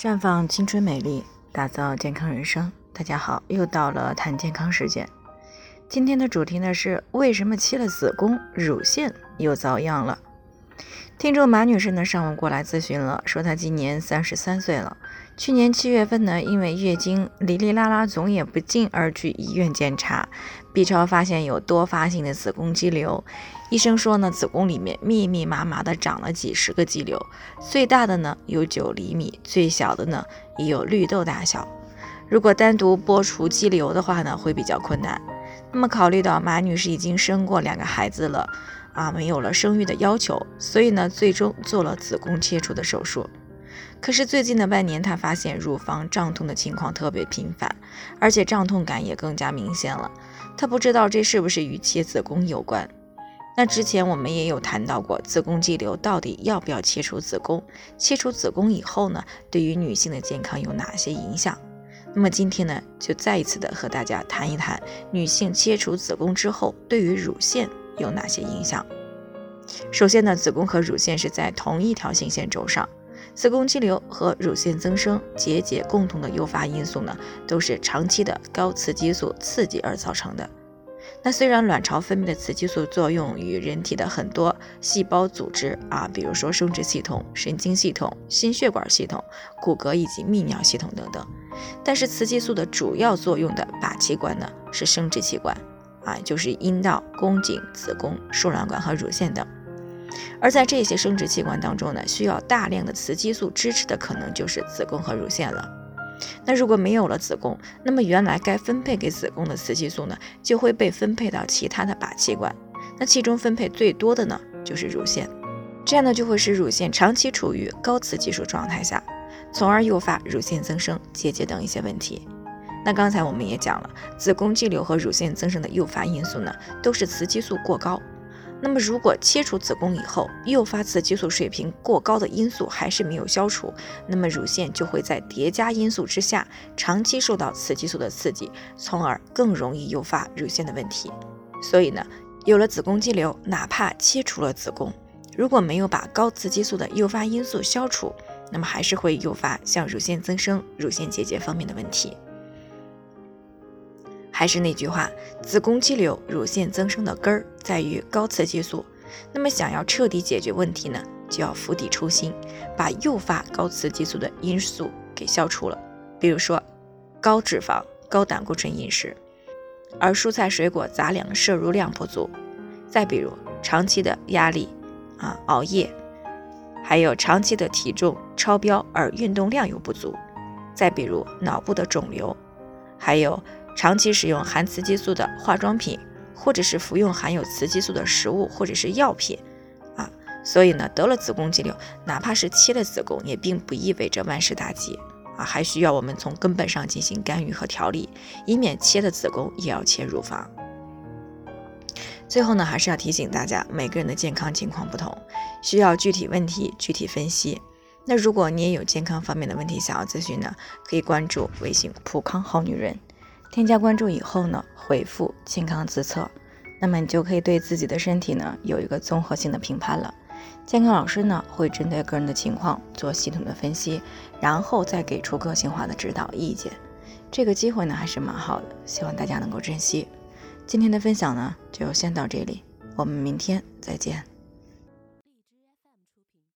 绽放青春美丽，打造健康人生。大家好，又到了谈健康时间。今天的主题呢是为什么切了子宫乳腺又遭殃了？听众马女士呢上午过来咨询了，说她今年三十三岁了，去年七月份呢因为月经哩哩啦啦总也不尽而去医院检查，B 超发现有多发性的子宫肌瘤，医生说呢子宫里面密密麻麻的长了几十个肌瘤，最大的呢有九厘米，最小的呢也有绿豆大小。如果单独剥除肌瘤的话呢会比较困难。那么考虑到马女士已经生过两个孩子了。啊，没有了生育的要求，所以呢，最终做了子宫切除的手术。可是最近的半年，她发现乳房胀痛的情况特别频繁，而且胀痛感也更加明显了。她不知道这是不是与切子宫有关。那之前我们也有谈到过，子宫肌瘤到底要不要切除子宫？切除子宫以后呢，对于女性的健康有哪些影响？那么今天呢，就再一次的和大家谈一谈，女性切除子宫之后对于乳腺。有哪些影响？首先呢，子宫和乳腺是在同一条性腺轴上，子宫肌瘤和乳腺增生、结节共同的诱发因素呢，都是长期的高雌激素刺激而造成的。那虽然卵巢分泌的雌激素作用于人体的很多细胞组织啊，比如说生殖系统、神经系统、心血管系统、骨骼以及泌尿系统等等，但是雌激素的主要作用的靶器官呢，是生殖器官。啊，就是阴道、宫颈、子宫、输卵管和乳腺等。而在这些生殖器官当中呢，需要大量的雌激素支持的，可能就是子宫和乳腺了。那如果没有了子宫，那么原来该分配给子宫的雌激素呢，就会被分配到其他的靶器官。那其中分配最多的呢，就是乳腺。这样呢，就会使乳腺长期处于高雌激素状态下，从而诱发乳腺增生、结节等一些问题。那刚才我们也讲了，子宫肌瘤和乳腺增生的诱发因素呢，都是雌激素过高。那么如果切除子宫以后，诱发雌激素水平过高的因素还是没有消除，那么乳腺就会在叠加因素之下，长期受到雌激素的刺激，从而更容易诱发乳腺的问题。所以呢，有了子宫肌瘤，哪怕切除了子宫，如果没有把高雌激素的诱发因素消除，那么还是会诱发像乳腺增生、乳腺结节方面的问题。还是那句话，子宫肌瘤、乳腺增生的根儿在于高雌激素。那么，想要彻底解决问题呢，就要釜底抽薪，把诱发高雌激素的因素给消除了。比如说，高脂肪、高胆固醇饮食，而蔬菜水果杂粮摄入量不足。再比如，长期的压力啊、熬夜，还有长期的体重超标而运动量又不足。再比如，脑部的肿瘤，还有。长期使用含雌激素的化妆品，或者是服用含有雌激素的食物或者是药品，啊，所以呢，得了子宫肌瘤，哪怕是切了子宫，也并不意味着万事大吉啊，还需要我们从根本上进行干预和调理，以免切了子宫也要切乳房。最后呢，还是要提醒大家，每个人的健康情况不同，需要具体问题具体分析。那如果你也有健康方面的问题想要咨询呢，可以关注微信“普康好女人”。添加关注以后呢，回复“健康自测”，那么你就可以对自己的身体呢有一个综合性的评判了。健康老师呢会针对个人的情况做系统的分析，然后再给出个性化的指导意见。这个机会呢还是蛮好的，希望大家能够珍惜。今天的分享呢就先到这里，我们明天再见。